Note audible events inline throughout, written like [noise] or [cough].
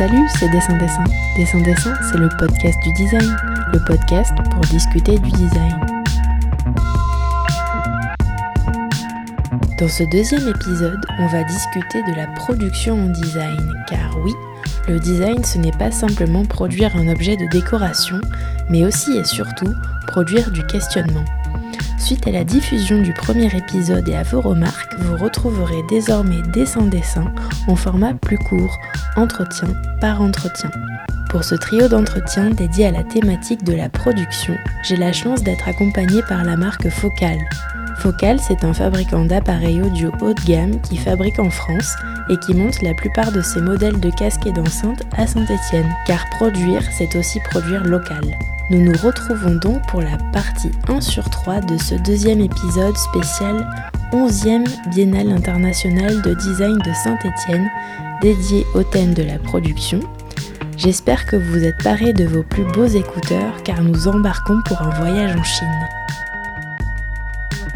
Salut, c'est Dessin Dessin. Dessin Dessin, c'est le podcast du design. Le podcast pour discuter du design. Dans ce deuxième épisode, on va discuter de la production en design. Car oui, le design, ce n'est pas simplement produire un objet de décoration, mais aussi et surtout produire du questionnement. Suite à la diffusion du premier épisode et à vos remarques, vous retrouverez désormais Dessin Dessin en format plus court, entretien par entretien. Pour ce trio d'entretiens dédié à la thématique de la production, j'ai la chance d'être accompagnée par la marque Focal. Focal, c'est un fabricant d'appareils audio haut de gamme qui fabrique en France et qui monte la plupart de ses modèles de casques et d'enceintes à Saint-Étienne, car produire, c'est aussi produire local. Nous nous retrouvons donc pour la partie 1 sur 3 de ce deuxième épisode spécial 11e Biennale internationale de design de Saint-Étienne, dédié au thème de la production. J'espère que vous êtes parés de vos plus beaux écouteurs car nous embarquons pour un voyage en Chine.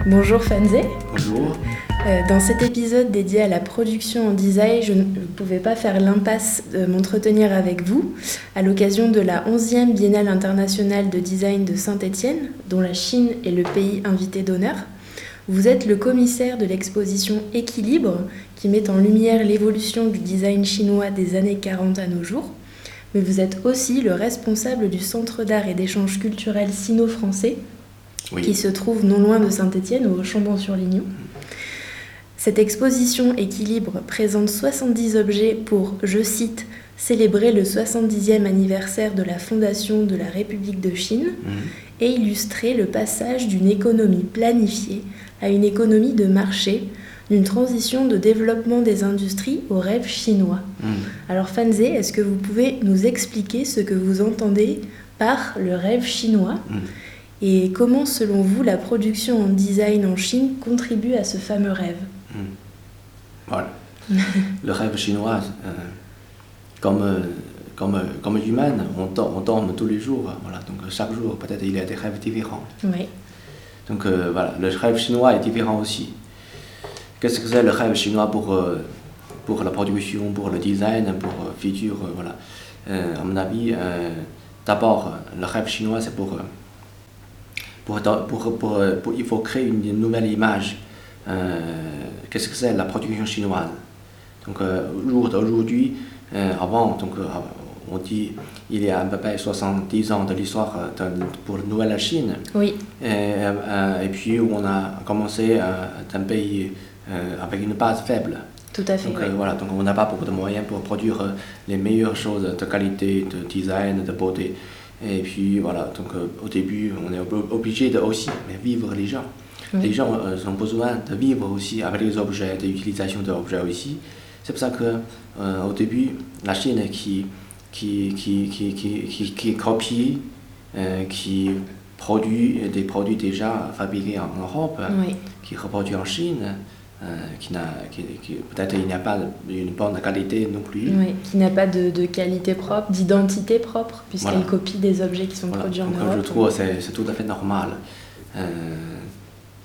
Bonjour Fanze. Bonjour. Euh, dans cet épisode dédié à la production en design, je ne pouvais pas faire l'impasse de m'entretenir avec vous à l'occasion de la 11e Biennale internationale de design de Saint-Étienne, dont la Chine est le pays invité d'honneur. Vous êtes le commissaire de l'exposition Équilibre, qui met en lumière l'évolution du design chinois des années 40 à nos jours. Mais vous êtes aussi le responsable du Centre d'art et d'échange culturel sino-français, Oui. qui se trouve non loin de Saint-Étienne, au Chambon-sur-Lignon. Cette exposition Équilibre présente 70 objets pour, je cite, célébrer le 70e anniversaire de la fondation de la République de Chine Mhm. et illustrer le passage d'une économie planifiée à une économie de marché, d'une transition de développement des industries au rêve chinois. Mhm. Alors Fanze, est-ce que vous pouvez nous expliquer ce que vous entendez par le rêve chinois Mhm. et comment, selon vous, la production en design en Chine contribue à ce fameux rêve? Voilà. Le rêve chinois, euh, comme, euh, comme, euh, comme humain, on, on dorme tous les jours. Voilà. Donc chaque jour, peut-être il y a des rêves différents. Oui, Donc euh, voilà, le rêve chinois est différent aussi. Qu'est-ce que c'est le rêve chinois pour, euh, pour la production, pour le design, pour le futur voilà. À mon avis, d'abord, le rêve chinois, c'est pour, pour, pour, pour, pour- Il faut créer une nouvelle image. Euh, Qu'est-ce que c'est la production chinoise? Donc, euh, jour d'aujourd'hui, euh, avant, donc, euh, on dit il y a à peu près 70 ans de l'histoire euh, pour la Nouvelle Chine. oui, Et, et puis on a commencé d'un pays avec une base faible. tout à fait. Donc oui. voilà, donc on n'a pas beaucoup de moyens pour produire les meilleures choses de qualité, de design, de beauté. Et puis voilà, donc au début on est ob- obligé de aussi mais vivre les gens. Oui. Les gens euh, ont besoin de vivre aussi avec les objets, de l'utilisation d'objets aussi. C'est pour ça que euh, au début la Chine qui qui qui qui qui, qui, qui copie, euh, qui produit des produits déjà fabriqués en Europe Oui, qui reproduit en Chine, euh, qui n'a, qui, qui- peut-être il n'y a pas une bonne qualité non plus. oui, qui n'a pas de, de qualité propre, d'identité propre, puisqu'elle Voilà. copie des objets qui sont Voilà. produits en Donc, Europe. je trouve que c'est, c'est tout à fait normal. Euh,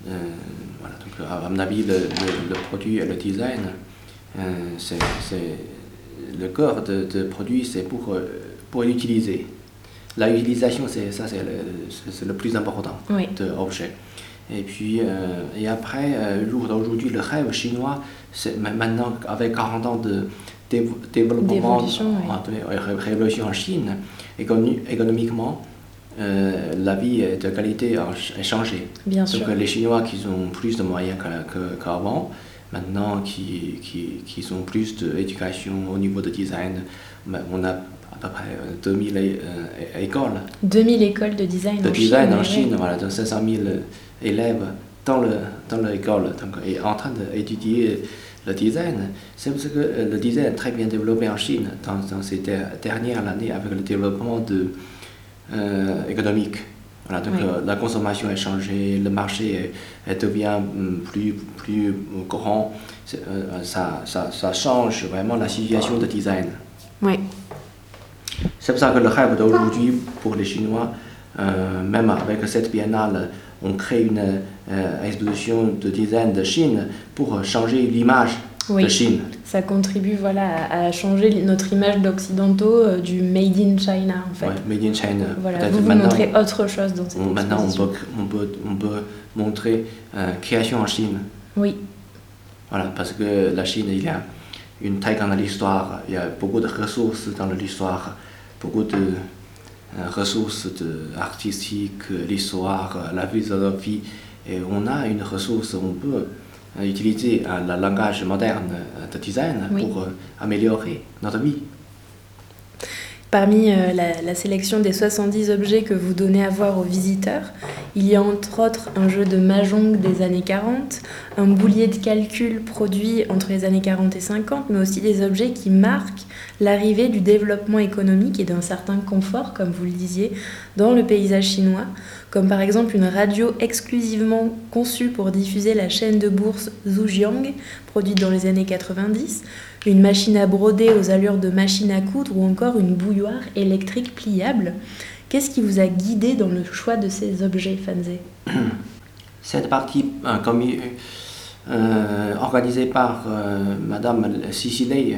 voilà. Donc, à mon avis, le, le- le produit et le design, euh, c'est, le cœur de, de produit, c'est pour, euh, pour l'utiliser. La utilisation, c'est, ça, c'est le, le plus important. Oui, de objets. Et puis, euh, et après, euh, le jour d'aujourd'hui, le rêve chinois, c'est ma- maintenant, avec 40 ans de dév- développement, oui. de ré- révolution en Chine, économi- économiquement, euh, la vie de qualité a a changé. bien Donc, sûr. euh, les Chinois qui ont plus de moyens qu'avant, maintenant qui, qui, qui ont plus d'éducation au niveau de design, ben, on a à peu près euh, 2000 é- euh, écoles 2000 écoles de design de en design Chine. en Chine, voilà, donc 500 000 élèves dans le dans l'école, donc et en train d'étudier le design. C'est parce que euh, le design est très bien développé en Chine dans, dans ces der- dernières années avec le développement de, euh, économique. Voilà, donc Oui. euh, la consommation a changé, le marché est- est devient hum, plus, plus grand. Euh, ça, ça, ça change vraiment la situation de design. Oui, C'est pour ça que le rêve d'aujourd'hui pour les Chinois, euh, même avec cette biennale, on crée une euh, exposition de design de Chine pour changer l'image de Chine. Ça contribue voilà, à, changer notre image d'occidentaux euh, du Made in China en fait. made in China. Voilà, vous, vous montrez autre chose dans cette Maintenant, on peut, on peut, on peut montrer euh, création en Chine. Oui. Voilà, parce que la Chine, il y a une très grande histoire, il y a beaucoup de ressources dans l'histoire, beaucoup de euh, ressources de, artistiques, l'histoire, la philosophie. Et on a une ressource, on peut utiliser le langage moderne de design pour améliorer notre vie. Parmi euh, la, sélection des 70 objets que vous donnez à voir aux visiteurs, il y a entre autres un jeu de mahjong des années 40, un boulier de calcul produit entre les années 40 et 50, mais aussi des objets qui marquent l'arrivée du développement économique et d'un certain confort, comme vous le disiez, dans le paysage chinois, comme par exemple une radio exclusivement conçue pour diffuser la chaîne de bourse Zhujiang, produite dans les années 90, une machine à broder aux allures de machine à coudre ou encore une bouilloire électrique pliable. Qu'est-ce qui vous a guidé dans le choix de ces objets, Fanze [clears throat] Cette partie euh, comme, euh, organisée par euh, Madame Sicilé.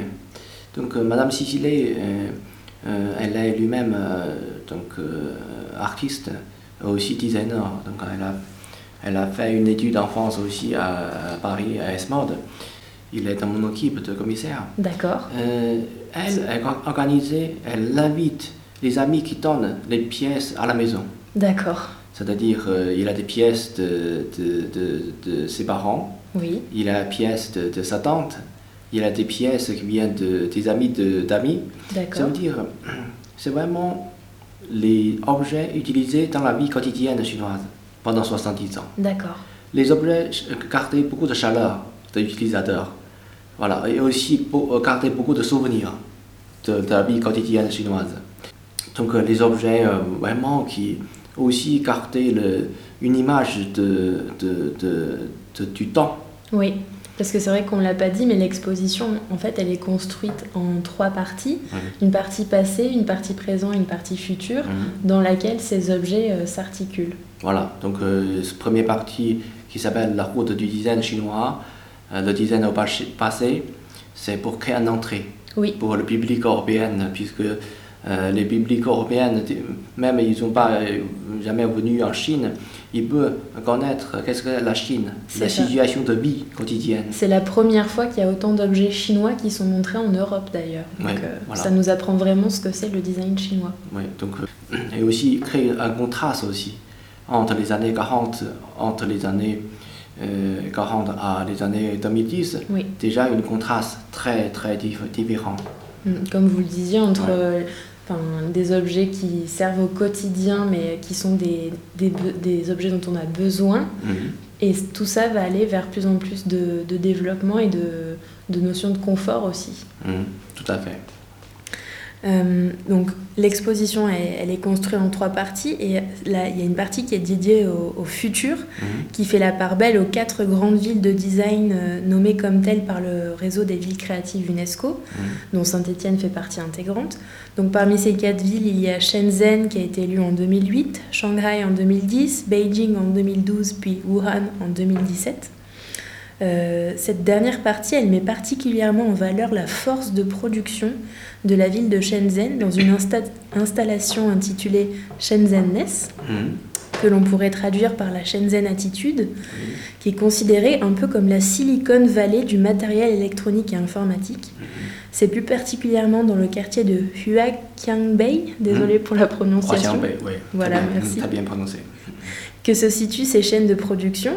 Donc Madame Sicilé, elle est elle-même donc artiste, aussi designer. Donc elle a, elle a fait une étude en France aussi à, Paris, à Esmode il est dans mon équipe de commissaire. D'accord. Euh, elle, elle organisée, elle invite les amis qui donnent les pièces à la maison. D'accord. C'est-à-dire, euh, il a des pièces de, de, de, ses parents. Oui. Il a des pièces de, sa tante. Il a des pièces qui viennent de, des amis d'amis. D'accord. Ça veut dire, c'est vraiment les objets utilisés dans la vie quotidienne chinoise pendant 70 ans. D'accord. Les objets gardaient beaucoup de chaleur de l'utilisateur. Voilà, et aussi pour euh, garder beaucoup de souvenirs de, la vie quotidienne chinoise. Donc euh, les objets euh, vraiment qui aussi gardaient le, une image de, de, de, du temps. Oui, parce que c'est vrai qu'on ne l'a pas dit, mais l'exposition, en fait, elle est construite en trois parties. Une partie passée, une partie présente, une partie future, dans laquelle ces objets s'articulent. Voilà, donc cette première partie qui s'appelle la route du design chinois, euh, le design au passé, c'est pour créer une entrée pour le public européen, puisque euh, les publics européens, même ils sont pas euh, jamais venus en Chine, ils peuvent connaître qu'est-ce que la Chine, la situation de vie quotidienne. C'est la première fois qu'il y a autant d'objets chinois qui sont montrés en Europe d'ailleurs. Ça nous apprend vraiment ce que c'est le design chinois. Oui, donc, et aussi créer un contraste aussi entre les années 40, entre les années 40 euh, à les années 2010, déjà une contraste très très différent. Mm, comme vous le disiez, entre des objets qui servent au quotidien mais qui sont des, des, des objets dont on a besoin. Mhm. Et tout ça va aller vers plus en plus de, de développement et de, de notions de confort aussi. Mhm, tout à fait. Euh, donc l'exposition, elle, est construite en trois parties et là, il y a une partie qui est dédiée au, futur, mhm. qui fait la part belle aux quatre grandes villes de design euh, nommées comme telles par le réseau des villes créatives UNESCO, mhm. dont Saint-Étienne fait partie intégrante. Donc parmi ces quatre villes, il y a Shenzhen qui a été élu en 2008, Shanghai en 2010, Beijing en 2012, puis Wuhan en 2017. Euh, cette dernière partie, elle met particulièrement en valeur la force de production de la ville de Shenzhen dans une installation intitulée Shenzhenness, mhm. que l'on pourrait traduire par la Shenzhen Attitude, qui est considérée un peu comme la Silicon Valley du matériel électronique et informatique. Mhm. C'est plus particulièrement dans le quartier de Huaqiangbei, désolé mhm. pour la prononciation. oui. Voilà, merci. bien prononcé. Que se situent ces chaînes de production?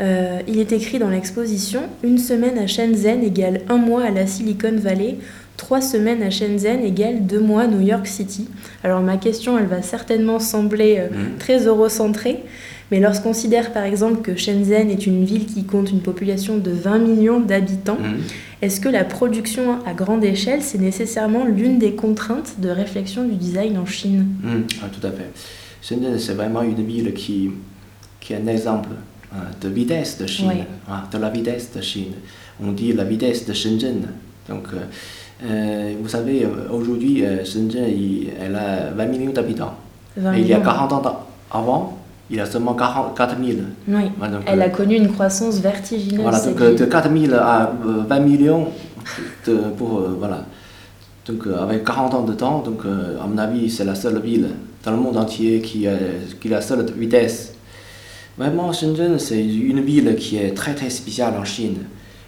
Euh, il est écrit dans l'exposition Une semaine à Shenzhen égale un mois à la Silicon Valley, trois semaines à Shenzhen égale deux mois à New York City. Alors ma question, elle va certainement sembler euh, mhm. très eurocentrée, mais lorsqu'on considère par exemple que Shenzhen est une ville qui compte une population de 20 millions d'habitants, mhm. est-ce que la production à grande échelle, c'est nécessairement l'une des contraintes de réflexion du design en Chine? Mhm. ah, Tout à fait. Shenzhen, c'est vraiment une ville qui, qui est un exemple de vitesse de Chine, de la vitesse de Chine. On dit la vitesse de Shenzhen. Donc, euh, euh, vous savez, aujourd'hui, Shenzhen, elle a 20 millions d'habitants. Il y a 40 ans avant, il y a seulement 40 4000. Oui, Voilà, donc, elle euh, a connu une croissance vertigineuse. Voilà, donc euh, de 4000 à euh, 20 millions de- pour, euh, voilà. Donc euh, avec 40 ans de temps, donc euh, à mon avis, c'est la seule ville dans le monde entier qui qui a la seule vitesse. Vraiment, Shenzhen, c'est une ville qui est très très spéciale en Chine.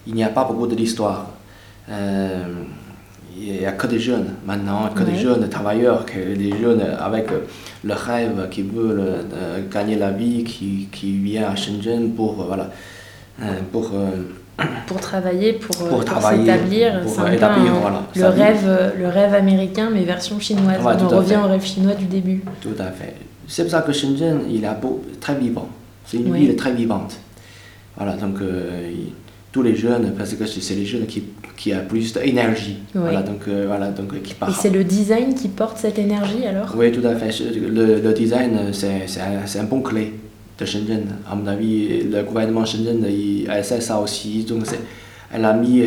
Il n'y a pas beaucoup de l'histoire. Euh, il n'y a que des jeunes maintenant, que des jeunes travailleurs, que des jeunes avec le rêve qui veulent euh, gagner la vie, qui, qui vient à Shenzhen pour, euh, voilà, euh, pour, [clears throat] pour travailler, pour, s'établir. pour C'est un peu établir, un- voilà, le, rêve, le rêve américain, mais version chinoise. Ouais, On revient fait. au rêve chinois du début. Tout à fait. C'est pour ça que Shenzhen, il est beau, très vivant. C'est une Oui. ville très vivante. Voilà, donc euh, tous les jeunes, parce que c'est les jeunes qui, qui ont plus d'énergie. Oui. Voilà, donc, euh, voilà, donc euh, qui Et c'est le design qui porte cette énergie alors? Oui, tout à fait. Le, le design, c'est un, un bon clé de Shenzhen. À mon avis, le gouvernement Shenzhen, il elle sait ça aussi. Donc, elle a mis euh,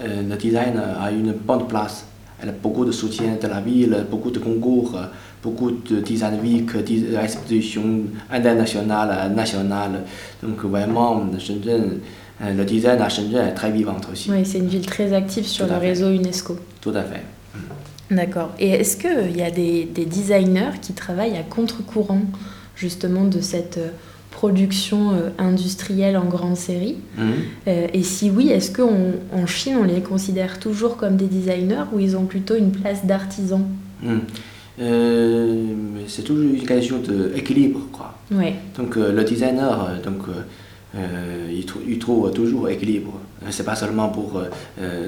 euh, le design à une bonne place. Elle a beaucoup de soutien de la ville, beaucoup de concours, euh, beaucoup de design week, dis- expositions internationales, euh, nationales. Donc, vraiment, Shenzhen, euh, le design à Shenzhen est très vivant aussi. Oui, c'est une ville très active sur le fait. réseau UNESCO. Tout à fait. D'accord. Et est-ce qu'il y a des, des designers qui travaillent à contre-courant justement de cette euh, production euh, industrielle en grande série? Mhm. Euh, Et si oui, est-ce qu'en Chine, on les considère toujours comme des designers ou ils ont plutôt une place d'artisans? Mhm. Euh, mais c'est toujours une question d'équilibre, quoi. Oui, Donc euh, le designer, euh, donc, il, trou- il trouve toujours équilibre. C'est pas seulement pour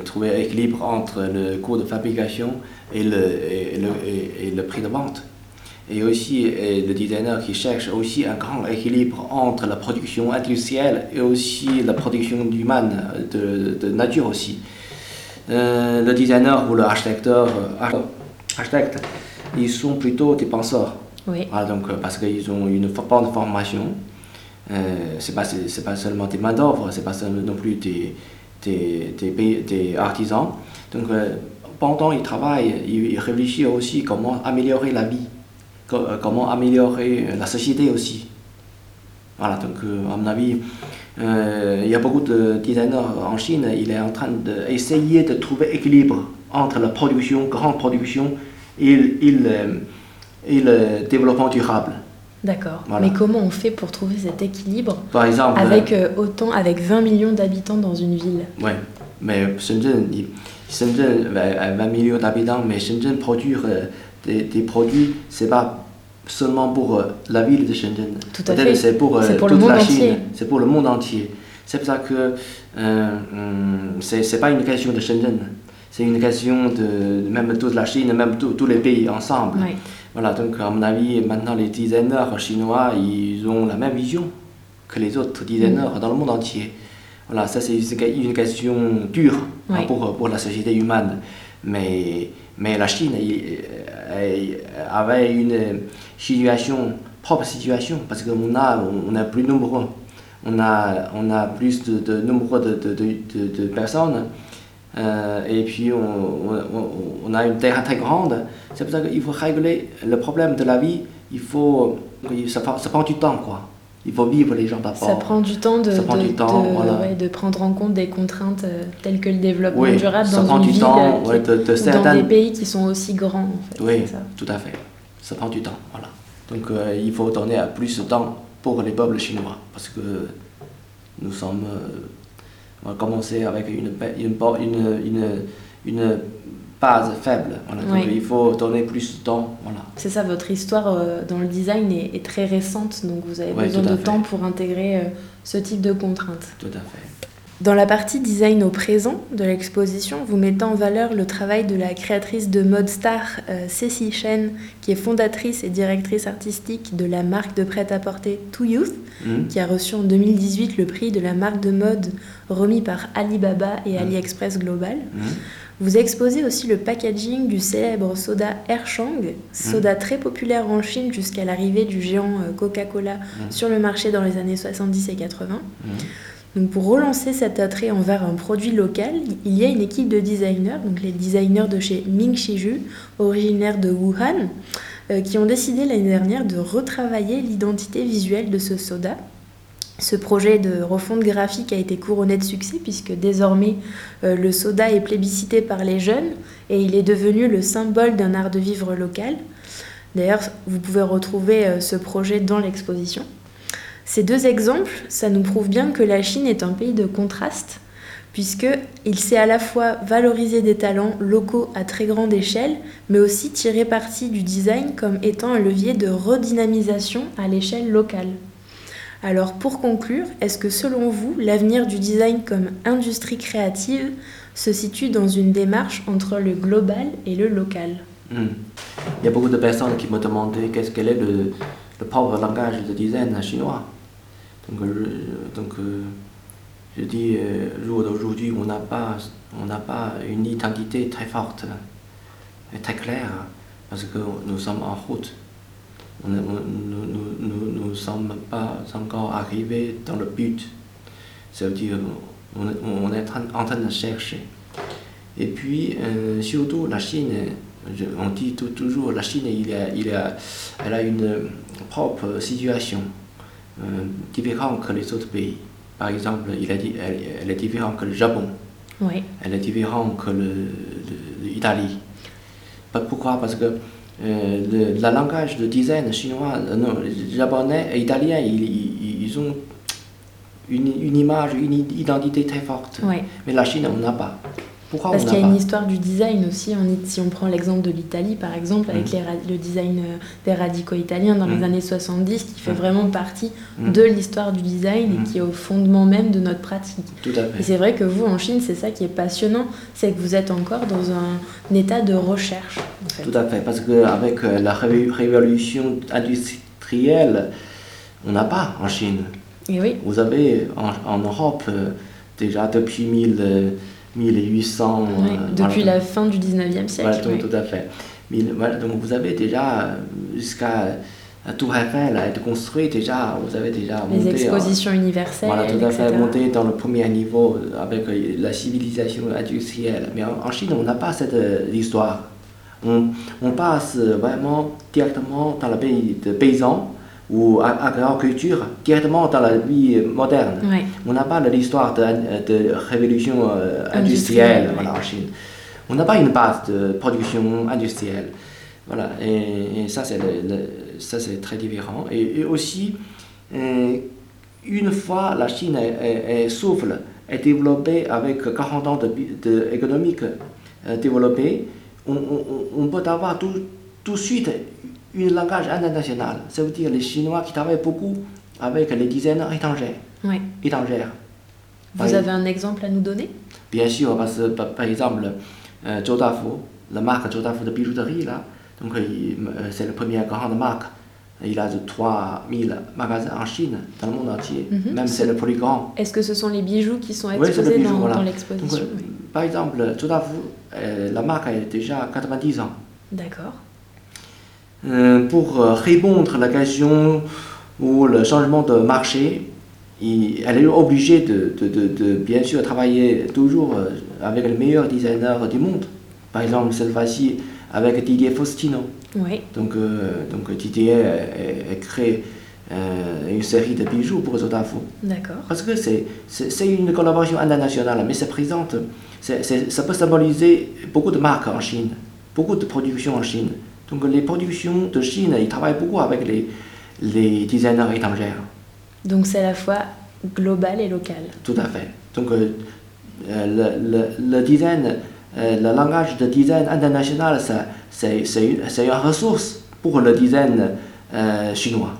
trouver équilibre entre le coût de fabrication et le, et, le, et- et le prix de vente. Et aussi le designer qui cherche aussi un grand équilibre entre la production industrielle et aussi la production humaine, de, de nature aussi. Euh, le designer ou l'architecte, arch- architecte, ils sont plutôt des penseurs. oui, Voilà, donc, euh, parce qu'ils ont une bonne formation. Euh, c'est pas, pas seulement des main d'œuvre, c'est pas seulement non plus des, des, des, artisans. Donc, euh, pendant qu'ils travaillent, ils, ils réfléchissent aussi comment améliorer la vie, euh, comment améliorer la société aussi. Voilà, donc euh, à mon avis, il y a beaucoup de designers en Chine, il est en train d'essayer de trouver équilibre entre la production, grande production, et, le- et le- et le développement durable. d'accord. Voilà. Mais comment on fait pour trouver cet équilibre Par exemple, avec euh, autant, avec 20 millions d'habitants dans une ville? Euh, ouais, mais Shenzhen, Shenzhen euh, a 20 millions d'habitants, mais Shenzhen produire euh, des, des produits, c'est pas seulement pour euh, la ville de Shenzhen. Tout à fait. c'est pour, euh, pour le toute monde la entier. Chine, c'est pour le monde entier. C'est pour ça que euh, hum, c'est c'est pas une question de Shenzhen, c'est une question de même toute la Chine, même tous tous les pays ensemble. Oui, Voilà, donc à mon avis, maintenant les designers chinois, ils ont la même vision que les autres designers dans le monde entier. Voilà, ça c'est une question dure hein, pour, pour la société humaine. Mais, mais la Chine il- avait une situation, propre situation, parce qu'on a, on est plus nombreux. On a, on a plus de, de- de personnes. Euh, et puis on, on, on- on a une terre très grande. C'est pour ça qu'il faut régler le problème de la vie. Il faut, ça, prend- ça prend du temps quoi. Il faut vivre les gens d'abord. ça prend du temps de, de, du temps, de- voilà. ouais, de prendre en compte des contraintes euh, telles que le développement Oui, durable ça dans prend une du ville temps, euh, ouais, de, ou dans certaines- des pays qui sont aussi grands. En fait, Oui, ça. tout à fait. Ça prend du temps, voilà. Donc euh, il faut donner plus de temps pour les peuples chinois, parce que nous sommes... on va commencer avec une, une, une, une, une base faible. Voilà. Donc Oui. il faut donner plus de temps, voilà. C'est ça, votre histoire euh, dans le design est, est très récente, donc vous avez besoin de fait. temps pour intégrer euh, ce type de contraintes. Tout à fait. Dans la partie design au présent de l'exposition, vous mettez en valeur le travail de la créatrice de mode star euh, Cécile Chen, qui est fondatrice et directrice artistique de la marque de prêt-à-porter To Youth, Mhm. qui a reçu en 2018 le prix de la marque de mode remis par Alibaba et Mhm. AliExpress Global. Mhm. Vous exposez aussi le packaging du célèbre soda Erchang, soda très populaire en Chine jusqu'à l'arrivée du géant euh, Coca-Cola sur le marché dans les années 70 et 80. Pour relancer cet attrait envers un produit local, il y a une équipe de designers, donc les designers de chez Ming Shiju, originaires de Wuhan, qui ont décidé l'année dernière de retravailler l'identité visuelle de ce soda. Ce projet de refonte graphique a été couronné de succès puisque désormais le soda est plébiscité par les jeunes et il est devenu le symbole d'un art de vivre local. D'ailleurs, vous pouvez retrouver ce projet dans l'exposition. Ces deux exemples, ça nous prouve bien que la Chine est un pays de contraste puisqu'il sait à la fois valoriser des talents locaux à très grande échelle, mais aussi tirer parti du design comme étant un levier de redynamisation à l'échelle locale. Alors pour conclure, est-ce que selon vous, l'avenir du design comme industrie créative se situe dans une démarche entre le global et le local? Hmm. Il y a beaucoup de personnes qui me demandaient qu'est-ce qu'est le, le propre langage de design chinois. Donc, euh, euh, je dis, euh, jour d'aujourd'hui, on n'a pas, on pas une identité très forte et très claire, parce que nous sommes en route. nous ne sommes pas encore arrivés dans le but. Ça veut dire on, est en train de chercher. Et puis, surtout, la Chine, on dit toujours, la Chine, il a, il a, elle a une propre situation euh, différente que les autres pays. Par exemple, il a dit, elle, est différente que le Japon. Oui. Elle est différente que l'Italie. Pourquoi? Parce que euh, le langage de design chinois, euh, non, japonais et italien, ils, ils ont une, une, image, une identité très forte. Oui. Mais la Chine, on n'a pas. Parce qu'il y a une histoire du design aussi. si on prend l'exemple de l'Italie, par exemple, avec mm. le design euh, des radicaux italiens dans les mm. années 70, qui fait mm. vraiment partie de l'histoire du design et qui est au fondement même de notre pratique. Tout à fait. Et c'est vrai que vous, en Chine, c'est ça qui est passionnant, c'est que vous êtes encore dans un, état de recherche. Tout à fait, parce qu'avec euh, la révolution industrielle, on n'a pas en Chine. Et oui. Vous avez en, Europe, euh, déjà depuis 1000... 1800. Euh, depuis la fin du 19e siècle. Voilà, tout, à fait. donc vous avez déjà, euh, jusqu'à la Tour Eiffel a été construite déjà, vous avez déjà Les expositions universelles. Voilà, tout à fait, monté dans le premier niveau avec euh, la civilisation industrielle. Mais en, Chine, on n'a pas cette histoire. On, on, passe vraiment directement dans le pays de paysans ou agriculture directement dans la vie moderne. On n'a pas l'histoire de, de, révolution euh, industrielle en Chine. On n'a pas une base de production industrielle. Voilà, et, ça c'est ça c'est très différent. Et, aussi, euh, une fois la Chine est, souffle, est développée avec 40 ans d'économie de, euh, développée, on, on, on, peut avoir tout, tout de suite un langage international. Ça veut dire les Chinois qui travaillent beaucoup avec les designers étrangers. Oui. étrangères. Vous avez un exemple à nous donner? Bien sûr, parce que par, exemple, euh, Zhou Dafu, la marque Zhou Dafu de bijouterie, là, donc euh, c'est la première grande marque. Il a 3000 magasins en Chine, dans le monde entier. Mhm. Même c'est le plus grand. Est-ce que ce sont les bijoux qui sont exposés dans, l'exposition? euh, Par exemple, Zhou Dafu, la marque a déjà 90 ans. D'accord. Euh, pour euh, répondre à la question ou le changement de marché, elle est obligée de, de, de, bien sûr travailler toujours euh, avec les meilleurs designers du monde. Par exemple, cette fois-ci avec Didier Faustino. Oui. Donc, donc Didier a, créé une série de bijoux pour Zodafu. D'accord. Parce que c'est une collaboration internationale, mais ça présente, ça peut symboliser beaucoup de marques en Chine, beaucoup de productions en Chine. Donc les productions de Chine, ils travaillent beaucoup avec les, les designers étrangers. Donc c'est à la fois global et local. Tout à fait. Donc euh, le, le, le, design, euh, le langage de design international, c'est une ressource pour le design euh, chinois.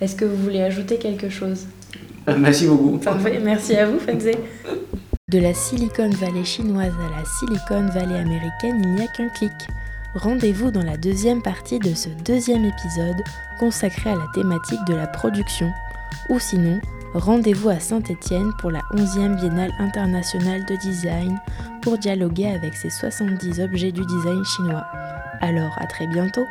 Est-ce que vous voulez ajouter quelque chose? Merci beaucoup. Parfait, merci à vous, Fenze. De la Silicon Valley chinoise à la Silicon Valley américaine, il n'y a qu'un clic rendez-vous dans la deuxième partie de ce deuxième épisode consacré à la thématique de la production, ou sinon, rendez-vous à Saint-Étienne pour la 11e Biennale internationale de design pour dialoguer avec ces 70 objets du design chinois. Alors à très bientôt